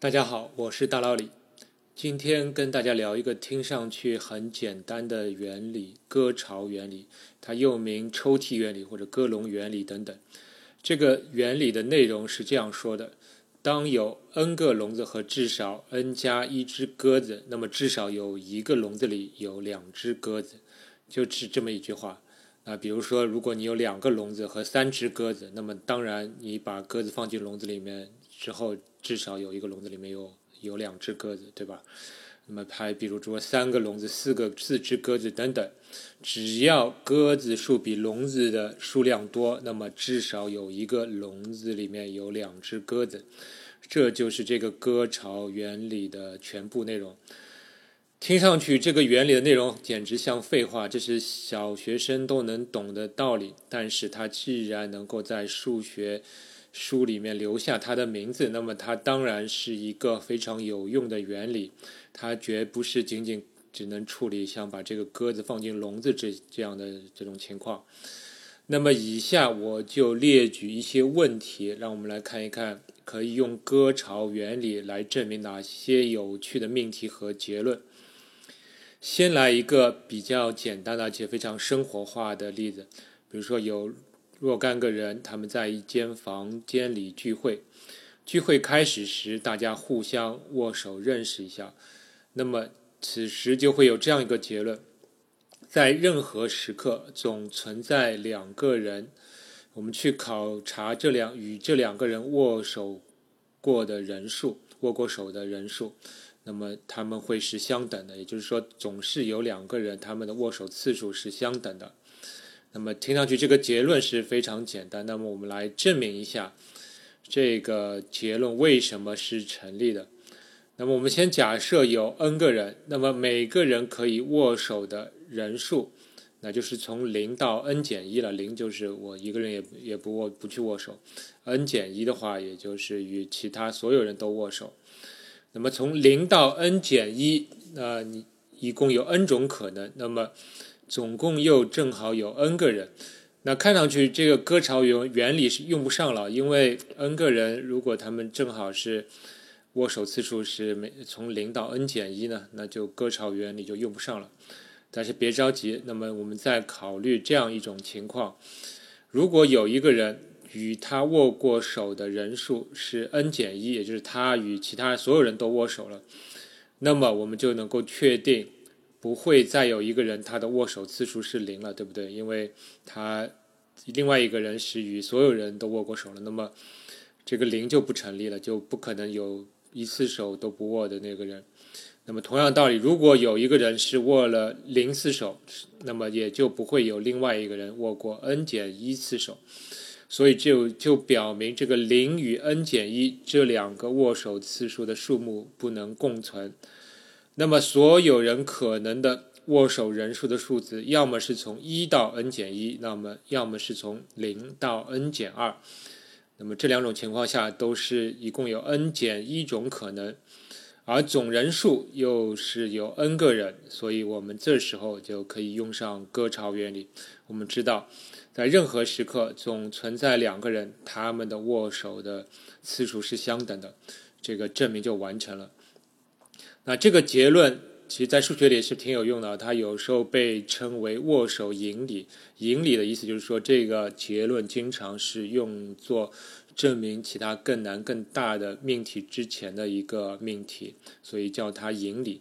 大家好，我是大老李。今天跟大家聊一个听上去很简单的原理——割巢原理。它又名抽屉原理或者割笼原理等等。这个原理的内容是这样说的：当有 n 个笼子和至少 n 加一只鸽子，那么至少有一个笼子里有两只鸽子，就是这么一句话。啊，比如说，如果你有两个笼子和三只鸽子，那么当然你把鸽子放进笼子里面之后。至少有一个笼子里面有有两只鸽子，对吧？那么还比如说三个笼子、四个四只鸽子等等，只要鸽子数比笼子的数量多，那么至少有一个笼子里面有两只鸽子。这就是这个鸽巢原理的全部内容。听上去这个原理的内容简直像废话，这是小学生都能懂的道理。但是它既然能够在数学书里面留下它的名字，那么它当然是一个非常有用的原理。它绝不是仅仅只能处理像把这个鸽子放进笼子这这样的这种情况。那么以下我就列举一些问题，让我们来看一看，可以用鸽巢原理来证明哪些有趣的命题和结论。先来一个比较简单的而且非常生活化的例子，比如说有。若干个人，他们在一间房间里聚会。聚会开始时，大家互相握手认识一下。那么，此时就会有这样一个结论：在任何时刻，总存在两个人。我们去考察这两与这两个人握手过的人数，握过手的人数，那么他们会是相等的。也就是说，总是有两个人，他们的握手次数是相等的。那么听上去这个结论是非常简单。那么我们来证明一下这个结论为什么是成立的。那么我们先假设有 n 个人，那么每个人可以握手的人数，那就是从零到 n 减一了。零就是我一个人也也不握不去握手，n 减一的话，也就是与其他所有人都握手。那么从零到 n 减一，那你一共有 n 种可能。那么总共又正好有 n 个人，那看上去这个割巢原原理是用不上了，因为 n 个人如果他们正好是握手次数是每从零到 n 减一呢，那就割巢原理就用不上了。但是别着急，那么我们再考虑这样一种情况：如果有一个人与他握过手的人数是 n 减一，也就是他与其他所有人都握手了，那么我们就能够确定。不会再有一个人他的握手次数是零了，对不对？因为他另外一个人是与所有人都握过手了，那么这个零就不成立了，就不可能有一次手都不握的那个人。那么同样道理，如果有一个人是握了零次手，那么也就不会有另外一个人握过 n 减一次手。所以就就表明这个零与 n 减一这两个握手次数的数目不能共存。那么，所有人可能的握手人数的数字，要么是从一到 n 减一，那么要么是从零到 n 减二。那么这两种情况下，都是一共有 n 减一种可能，而总人数又是有 n 个人，所以我们这时候就可以用上割巢原理。我们知道，在任何时刻总存在两个人，他们的握手的次数是相等的，这个证明就完成了。那这个结论，其实在数学里是挺有用的。它有时候被称为握手引理。引理的意思就是说，这个结论经常是用作证明其他更难、更大的命题之前的一个命题，所以叫它引理。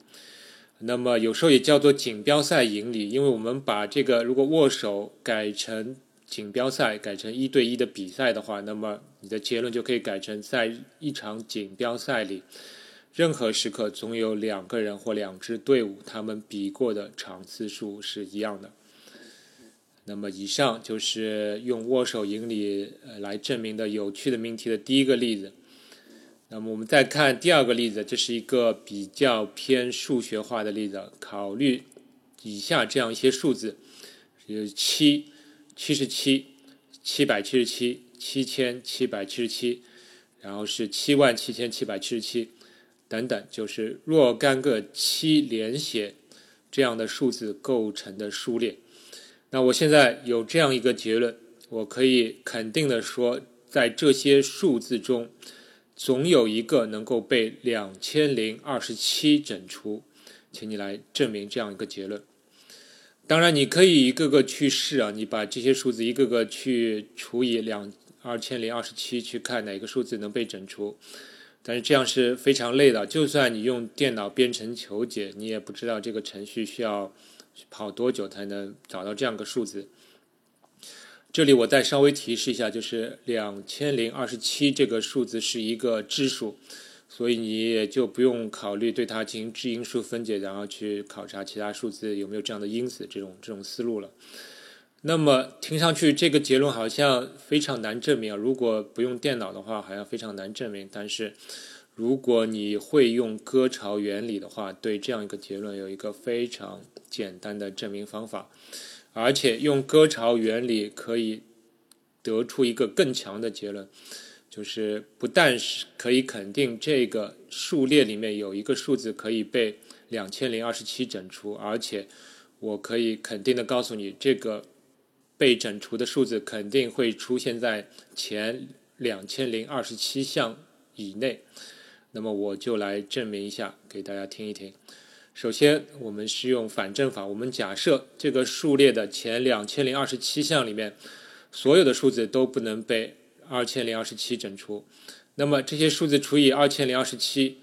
那么有时候也叫做锦标赛引理，因为我们把这个如果握手改成锦标赛，改成一对一的比赛的话，那么你的结论就可以改成在一场锦标赛里。任何时刻总有两个人或两支队伍，他们比过的场次数是一样的。那么，以上就是用握手引理来证明的有趣的命题的第一个例子。那么，我们再看第二个例子，这是一个比较偏数学化的例子。考虑以下这样一些数字：有七、七十七、七百七十七、七千七百七十七，然后是七万七千七百七十七。等等，就是若干个七连写这样的数字构成的数列。那我现在有这样一个结论，我可以肯定的说，在这些数字中，总有一个能够被两千零二十七整除，请你来证明这样一个结论。当然，你可以一个个去试啊，你把这些数字一个个去除以两二千零二十七，去看哪个数字能被整除。但是这样是非常累的，就算你用电脑编程求解，你也不知道这个程序需要跑多久才能找到这样个数字。这里我再稍微提示一下，就是两千零二十七这个数字是一个质数，所以你也就不用考虑对它进行质因数分解，然后去考察其他数字有没有这样的因子这种这种思路了。那么听上去这个结论好像非常难证明啊！如果不用电脑的话，好像非常难证明。但是如果你会用割巢原理的话，对这样一个结论有一个非常简单的证明方法。而且用割巢原理可以得出一个更强的结论，就是不但是可以肯定这个数列里面有一个数字可以被两千零二十七整除，而且我可以肯定的告诉你，这个被整除的数字肯定会出现在前两千零二十七项以内。那么我就来证明一下，给大家听一听。首先，我们是用反证法。我们假设这个数列的前两千零二十七项里面，所有的数字都不能被二千零二十七整除。那么这些数字除以二千零二十七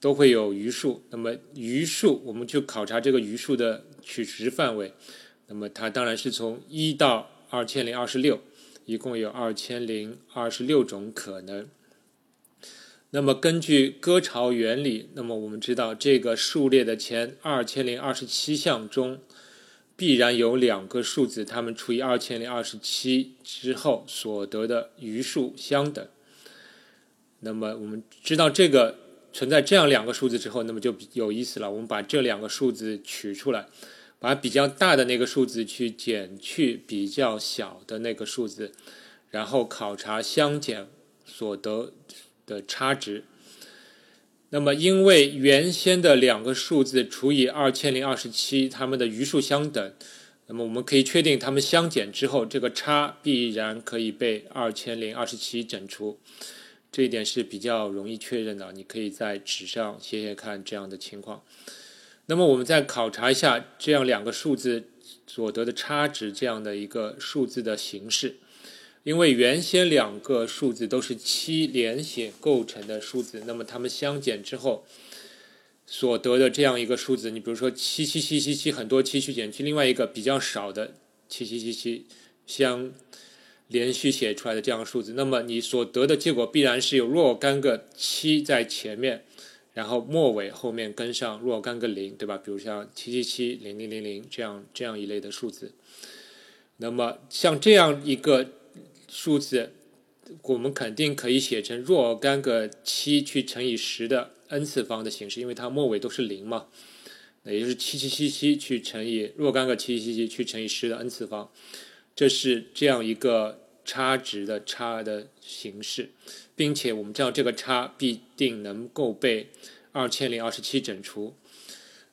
都会有余数。那么余数，我们就考察这个余数的取值范围。那么它当然是从一到二千零二十六，一共有二千零二十六种可能。那么根据割巢原理，那么我们知道这个数列的前二千零二十七项中，必然有两个数字，它们除以二千零二十七之后所得的余数相等。那么我们知道这个存在这样两个数字之后，那么就有意思了。我们把这两个数字取出来，把比较大的那个数字去减去比较小的那个数字，然后考察相减所得。的差值。那么，因为原先的两个数字除以二千零二十七，它们的余数相等，那么我们可以确定它们相减之后，这个差必然可以被二千零二十七整除。这一点是比较容易确认的，你可以在纸上写写看这样的情况。那么，我们再考察一下这样两个数字所得的差值这样的一个数字的形式。因为原先两个数字都是七连写构成的数字，那么它们相减之后所得的这样一个数字，你比如说七七七七七，很多七去减去另外一个比较少的七七七七相连续写出来的这样数字，那么你所得的结果必然是有若干个七在前面，然后末尾后面跟上若干个零，对吧？比如像七七七零零零零这样这样一类的数字，那么像这样一个。数字，我们肯定可以写成若干个七去乘以十的 n 次方的形式，因为它末尾都是零嘛。那也就是七七七七去乘以若干个七七七七去乘以十的 n 次方，这是这样一个差值的差的形式，并且我们知道这个差必定能够被二千零二十七整除，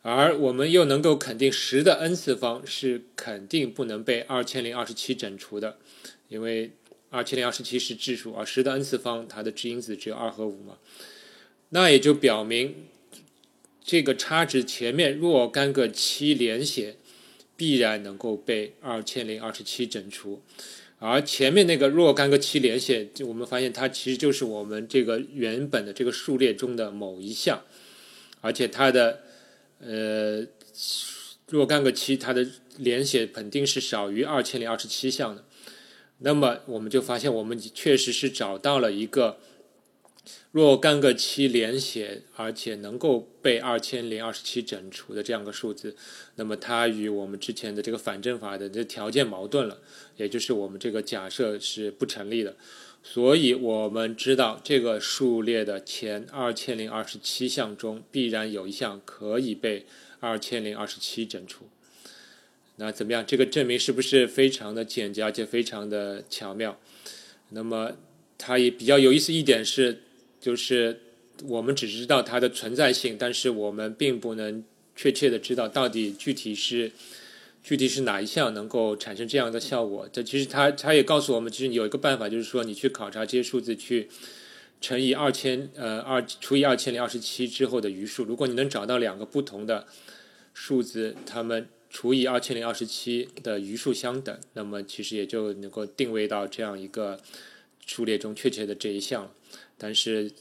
而我们又能够肯定十的 n 次方是肯定不能被二千零二十七整除的，因为。二千零二十七是质数，而十的 n 次方它的质因子只有二和五嘛，那也就表明这个差值前面若干个七连写必然能够被二千零二十七整除，而前面那个若干个七连写，就我们发现它其实就是我们这个原本的这个数列中的某一项，而且它的呃若干个七它的连写肯定是少于二千零二十七项的。那么我们就发现，我们确实是找到了一个若干个七连写，而且能够被二千零二十七整除的这样个数字。那么它与我们之前的这个反证法的这条件矛盾了，也就是我们这个假设是不成立的。所以我们知道，这个数列的前二千零二十七项中，必然有一项可以被二千零二十七整除。那怎么样？这个证明是不是非常的简洁，而且非常的巧妙？那么它也比较有意思一点是，就是我们只知道它的存在性，但是我们并不能确切的知道到底具体是具体是哪一项能够产生这样的效果。这其实它它也告诉我们，其实你有一个办法，就是说你去考察这些数字，去乘以二千呃二除以二千零二十七之后的余数。如果你能找到两个不同的数字，它们除以二千零二十七的余数相等，那么其实也就能够定位到这样一个数列中确切的这一项。但是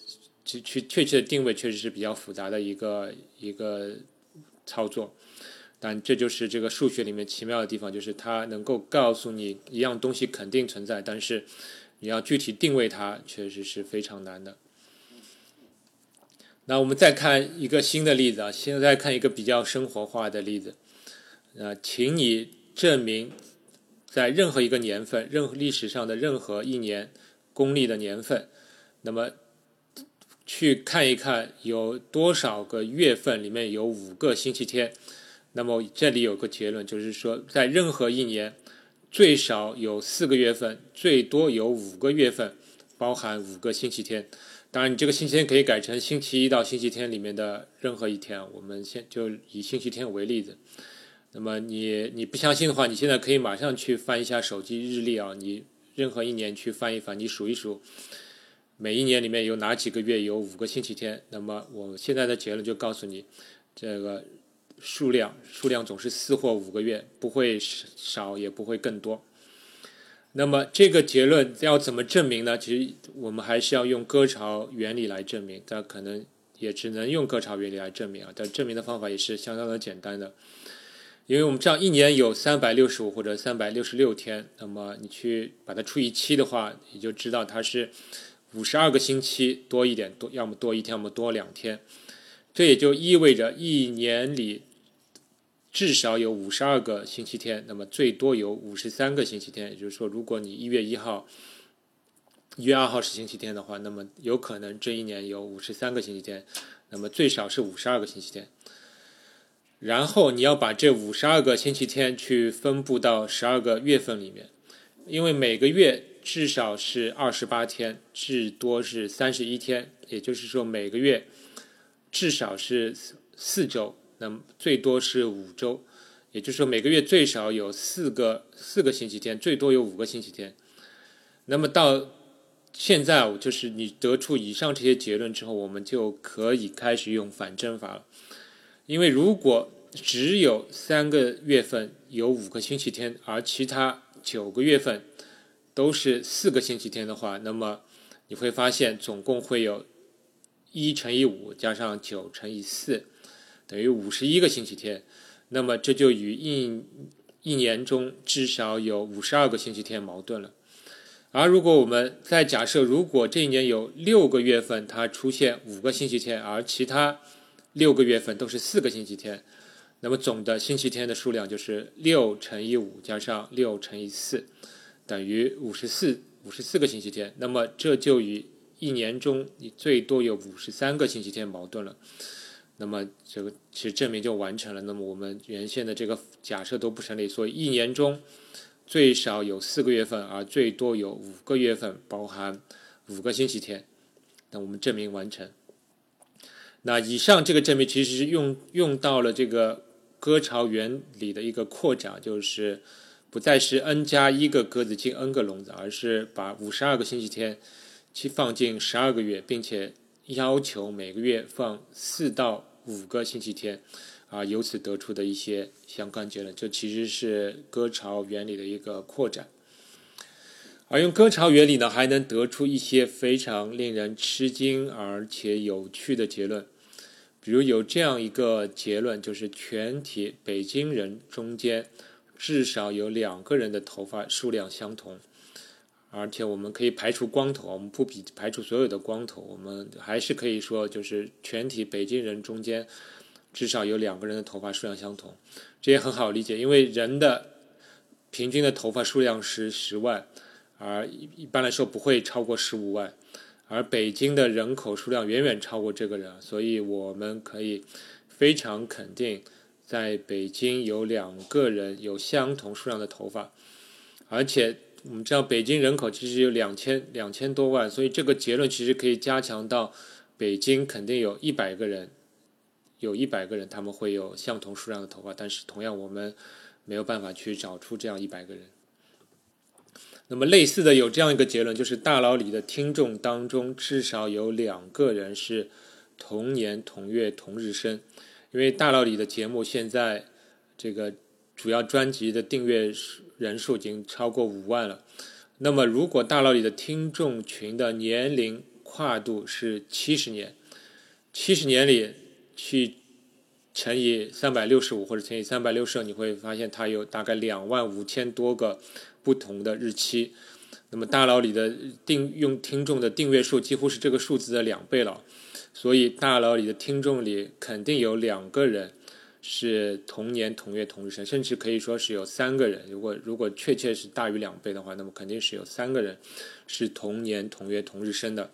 去去确切的定位确实是比较复杂的一个一个操作。但这就是这个数学里面奇妙的地方，就是它能够告诉你一样东西肯定存在，但是你要具体定位它，确实是非常难的。那我们再看一个新的例子啊，现在看一个比较生活化的例子。呃，请你证明在任何一个年份，任何历史上的任何一年公历的年份，那么去看一看有多少个月份里面有五个星期天。那么这里有个结论，就是说，在任何一年，最少有四个月份，最多有五个月份，包含五个星期天。当然，你这个星期天可以改成星期一到星期天里面的任何一天。我们先就以星期天为例子。那么你你不相信的话，你现在可以马上去翻一下手机日历啊，你任何一年去翻一翻，你数一数，每一年里面有哪几个月有五个星期天。那么我现在的结论就告诉你，这个。数量数量总是四或五个月，不会少也不会更多。那么这个结论要怎么证明呢？其实我们还是要用割巢原理来证明，但可能也只能用割巢原理来证明啊。但证明的方法也是相当的简单的，因为我们知道一年有三百六十五或者三百六十六天，那么你去把它除以七的话，你就知道它是五十二个星期多一点，多要么多一天，要么多两天。这也就意味着一年里。至少有五十二个星期天，那么最多有五十三个星期天。也就是说，如果你一月一号、一月二号是星期天的话，那么有可能这一年有五十三个星期天，那么最少是五十二个星期天。然后你要把这五十二个星期天去分布到十二个月份里面，因为每个月至少是二十八天，至多是三十一天。也就是说，每个月至少是四周。那么最多是五周，也就是说每个月最少有四个四个星期天，最多有五个星期天。那么到现在，就是你得出以上这些结论之后，我们就可以开始用反证法了。因为如果只有三个月份有五个星期天，而其他九个月份都是四个星期天的话，那么你会发现总共会有一乘以五加上九乘以四。等于五十一个星期天，那么这就与一一年中至少有五十二个星期天矛盾了。而如果我们再假设，如果这一年有六个月份它出现五个星期天，而其他六个月份都是四个星期天，那么总的星期天的数量就是六乘以五加上六乘以四，等于五十四五十四个星期天。那么这就与一年中你最多有五十三个星期天矛盾了。那么这个其实证明就完成了。那么我们原先的这个假设都不成立，所以一年中最少有四个月份，而最多有五个月份，包含五个星期天。那我们证明完成。那以上这个证明其实是用用到了这个割巢原理的一个扩展，就是不再是 n 加一个鸽子进 n 个笼子，而是把五十二个星期天去放进十二个月，并且要求每个月放四到。五个星期天，啊，由此得出的一些相关结论，这其实是割巢原理的一个扩展。而用割巢原理呢，还能得出一些非常令人吃惊而且有趣的结论。比如有这样一个结论，就是全体北京人中间至少有两个人的头发数量相同。而且我们可以排除光头，我们不比排除所有的光头，我们还是可以说，就是全体北京人中间至少有两个人的头发数量相同，这也很好理解，因为人的平均的头发数量是十万，而一般来说不会超过十五万，而北京的人口数量远远超过这个人，所以我们可以非常肯定，在北京有两个人有相同数量的头发，而且。我们知道北京人口其实有两千两千多万，所以这个结论其实可以加强到北京肯定有一百个人，有一百个人他们会有相同数量的头发，但是同样我们没有办法去找出这样一百个人。那么类似的有这样一个结论，就是大佬里的听众当中至少有两个人是同年同月同日生，因为大佬里的节目现在这个主要专辑的订阅人数已经超过五万了。那么如果大佬里的听众群的年龄跨度是七十年，七十年里去乘以三百六十五或者乘以三百六十，你会发现它有大概两万五千多个。不同的日期，那么大佬里的订用听众的订阅数几乎是这个数字的两倍了，所以大佬里的听众里肯定有两个人是同年同月同日生，甚至可以说是有三个人。如果如果确切是大于两倍的话，那么肯定是有三个人是同年同月同日生的。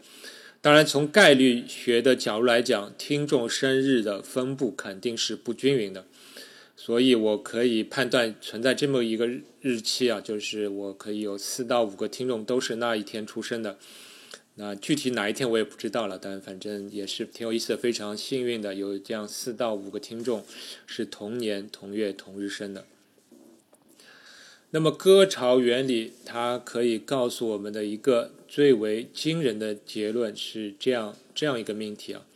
当然，从概率学的角度来讲，听众生日的分布肯定是不均匀的。所以我可以判断存在这么一个日期啊，就是我可以有四到五个听众都是那一天出生的。那具体哪一天我也不知道了，但反正也是挺有意思的，非常幸运的有这样四到五个听众是同年同月同日生的。那么歌潮原理它可以告诉我们的一个最为惊人的结论是这样这样一个命题啊，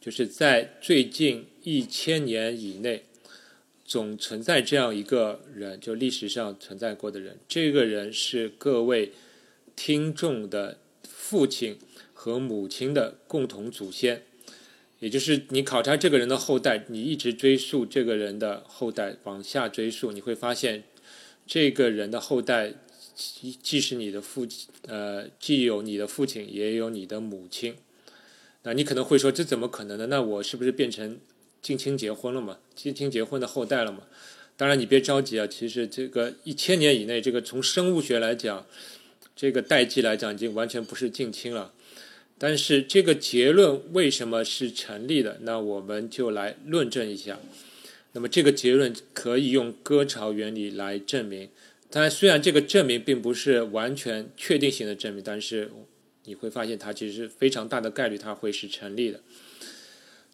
就是在最近一千年以内。总存在这样一个人，就历史上存在过的人。这个人是各位听众的父亲和母亲的共同祖先，也就是你考察这个人的后代，你一直追溯这个人的后代往下追溯，你会发现这个人的后代既既是你的父亲，呃，既有你的父亲，也有你的母亲。那你可能会说，这怎么可能呢？那我是不是变成？近亲结婚了嘛？近亲结婚的后代了嘛？当然，你别着急啊。其实这个一千年以内，这个从生物学来讲，这个代际来讲，已经完全不是近亲了。但是这个结论为什么是成立的？那我们就来论证一下。那么这个结论可以用割巢原理来证明。当然，虽然这个证明并不是完全确定性的证明，但是你会发现它其实是非常大的概率它会是成立的。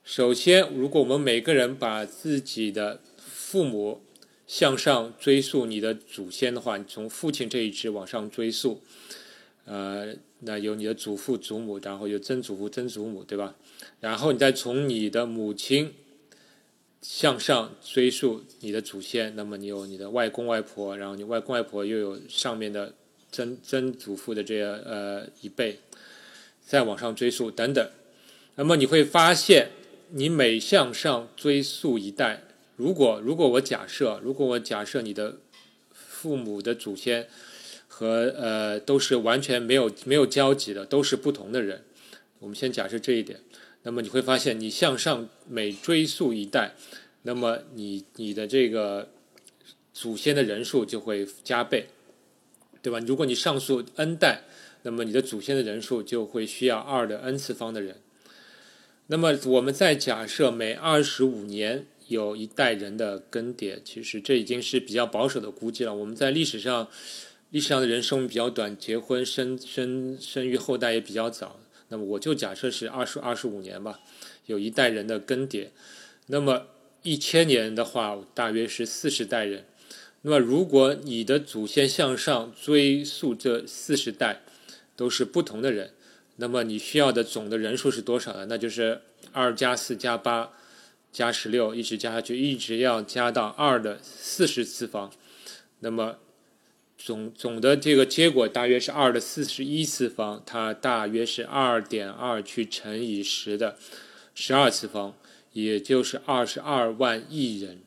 首先，如果我们每个人把自己的父母向上追溯你的祖先的话，你从父亲这一支往上追溯，呃，那有你的祖父、祖母，然后有曾祖父、曾祖母，对吧？然后你再从你的母亲向上追溯你的祖先，那么你有你的外公外婆，然后你外公外婆又有上面的曾曾祖父的这呃一辈，再往上追溯等等，那么你会发现。你每向上追溯一代，如果如果我假设，如果我假设你的父母的祖先和呃都是完全没有没有交集的，都是不同的人，我们先假设这一点，那么你会发现，你向上每追溯一代，那么你你的这个祖先的人数就会加倍，对吧？如果你上溯 n 代，那么你的祖先的人数就会需要二的 n 次方的人。那么，我们再假设每二十五年有一代人的更迭，其实这已经是比较保守的估计了。我们在历史上，历史上的人生比较短，结婚生生生育后代也比较早。那么，我就假设是二十二十五年吧，有一代人的更迭。那么，一千年的话，大约是四十代人。那么，如果你的祖先向上追溯这四十代都是不同的人。那么你需要的总的人数是多少呢？那就是二加四加八加十六，一直加下去，一直要加到二的四十次方。那么总总的这个结果大约是二的四十一次方，它大约是二点二去乘以十的十二次方，也就是二十二万亿人。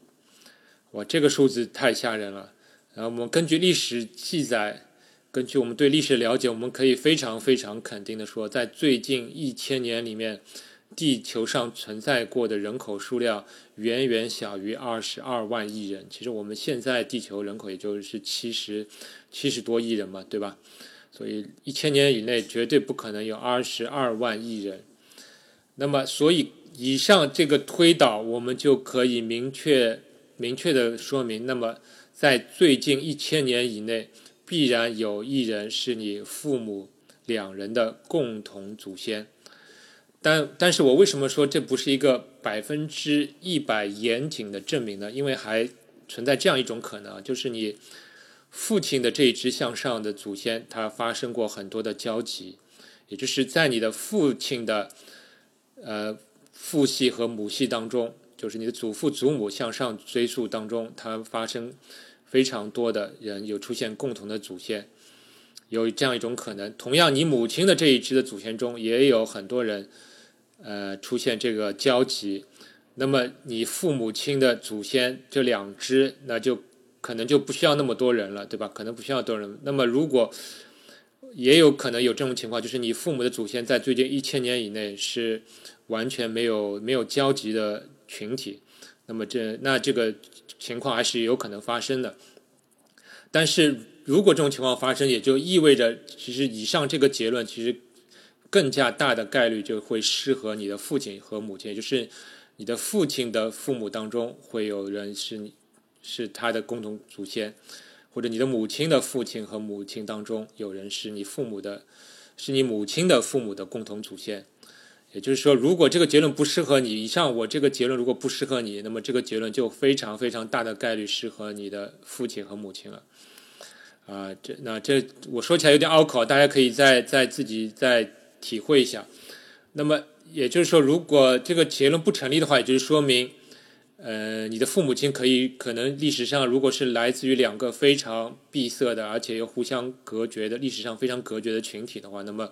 哇，这个数字太吓人了。然后我们根据历史记载。根据我们对历史的了解，我们可以非常非常肯定的说，在最近一千年里面，地球上存在过的人口数量远远小于二十二万亿人。其实我们现在地球人口也就是七十七十多亿人嘛，对吧？所以一千年以内绝对不可能有二十二万亿人。那么，所以以上这个推导，我们就可以明确明确的说明，那么在最近一千年以内。必然有一人是你父母两人的共同祖先，但但是我为什么说这不是一个百分之一百严谨的证明呢？因为还存在这样一种可能，就是你父亲的这一支向上的祖先，他发生过很多的交集，也就是在你的父亲的呃父系和母系当中，就是你的祖父祖母向上追溯当中，他发生非常多的人有出现共同的祖先，有这样一种可能。同样，你母亲的这一支的祖先中也有很多人呃出现这个交集，那么你父母亲的祖先这两支，那就。可能就不需要那么多人了，对吧？可能不需要多人。那么，如果也有可能有这种情况，就是你父母的祖先在最近一千年以内是完全没有没有交集的群体，那么这那这个情况还是有可能发生的。但是如果这种情况发生，也就意味着，其实以上这个结论其实更加大的概率就会适合你的父亲和母亲，也就是你的父亲的父母当中会有人是你。是他的共同祖先，或者你的母亲的父亲和母亲当中有人是你父母的，是你母亲的父母的共同祖先。也就是说，如果这个结论不适合你，以上我这个结论如果不适合你，那么这个结论就非常非常大的概率适合你的父亲和母亲了。啊，这那这我说起来有点拗口，大家可以再再自己再体会一下。那么也就是说，如果这个结论不成立的话，也就是说明。呃，你的父母亲可以可能历史上如果是来自于两个非常闭塞的，而且又互相隔绝的历史上非常隔绝的群体的话，那么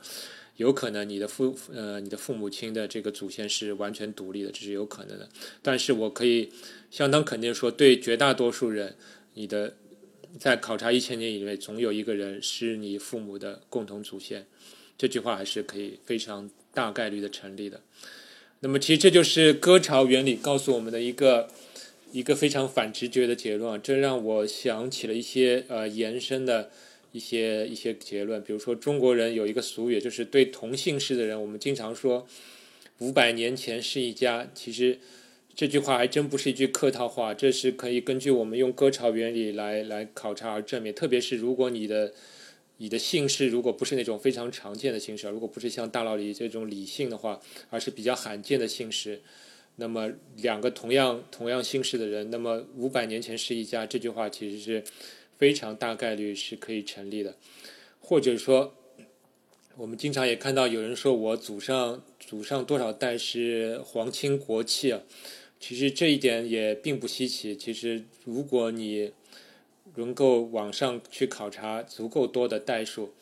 有可能你的父呃你的父母亲的这个祖先是完全独立的，这是有可能的。但是我可以相当肯定说，对绝大多数人，你的在考察一千年以内，总有一个人是你父母的共同祖先。这句话还是可以非常大概率的成立的。那么，其实这就是割潮原理告诉我们的一个一个非常反直觉的结论啊。这让我想起了一些呃延伸的一些一些结论。比如说，中国人有一个俗语，就是对同姓氏的人，我们经常说“五百年前是一家”。其实这句话还真不是一句客套话，这是可以根据我们用割潮原理来来考察而证明。特别是如果你的你的姓氏如果不是那种非常常见的姓氏，如果不是像大老李这种李姓的话，而是比较罕见的姓氏，那么两个同样同样姓氏的人，那么五百年前是一家，这句话其实是非常大概率是可以成立的。或者说，我们经常也看到有人说我祖上祖上多少代是皇亲国戚啊，其实这一点也并不稀奇。其实如果你能够网上去考察足够多的代数，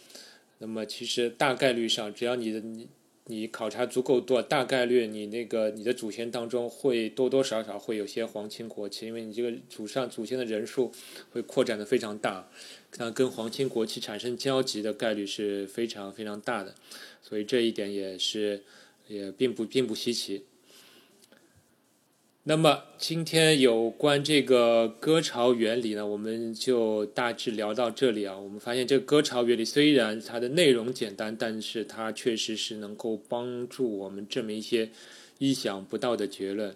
那么其实大概率上，只要你的你你考察足够多，大概率你那个你的祖先当中会多多少少会有些皇亲国戚，因为你这个祖上祖先的人数会扩展的非常大，那跟皇亲国戚产生交集的概率是非常非常大的，所以这一点也是也并不并不稀奇。那么今天有关这个割巢原理呢，我们就大致聊到这里啊。我们发现这个割巢原理虽然它的内容简单，但是它确实是能够帮助我们证明一些意想不到的结论。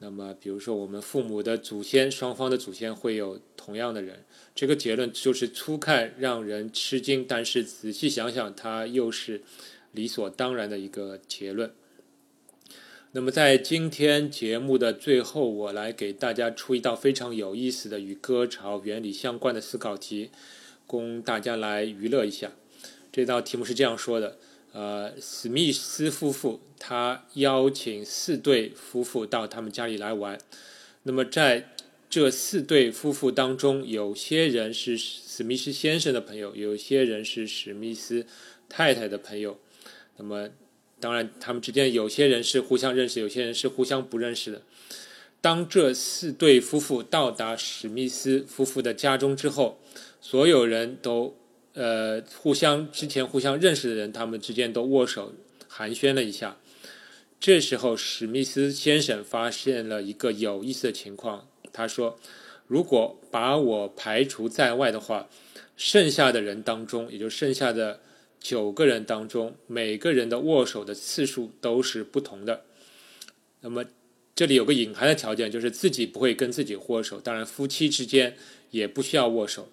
那么，比如说我们父母的祖先双方的祖先会有同样的人，这个结论就是初看让人吃惊，但是仔细想想，它又是理所当然的一个结论。那么在今天节目的最后，我来给大家出一道非常有意思的与割巢原理相关的思考题，供大家来娱乐一下。这道题目是这样说的：呃，史密斯夫妇他邀请四对夫妇到他们家里来玩。那么在这四对夫妇当中，有些人是史密斯先生的朋友，有些人是史密斯太太的朋友。那么当然，他们之间有些人是互相认识，有些人是互相不认识的。当这四对夫妇到达史密斯夫妇的家中之后，所有人都呃互相之前互相认识的人，他们之间都握手寒暄了一下。这时候，史密斯先生发现了一个有意思的情况，他说：“如果把我排除在外的话，剩下的人当中，也就剩下的。”九个人当中，每个人的握手的次数都是不同的。那么，这里有个隐含的条件，就是自己不会跟自己握手。当然，夫妻之间也不需要握手。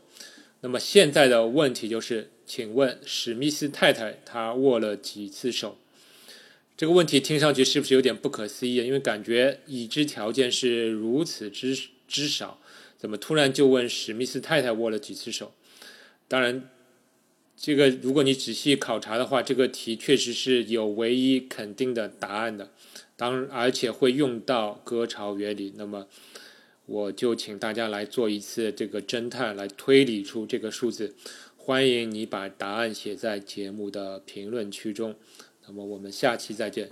那么，现在的问题就是，请问史密斯太太她握了几次手？这个问题听上去是不是有点不可思议？因为感觉已知条件是如此之之少，怎么突然就问史密斯太太握了几次手？当然，这个如果你仔细考察的话，这个题确实是有唯一肯定的答案的，当而且会用到割巢原理。那么，我就请大家来做一次这个侦探，来推理出这个数字。欢迎你把答案写在节目的评论区中。那么，我们下期再见。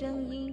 声音。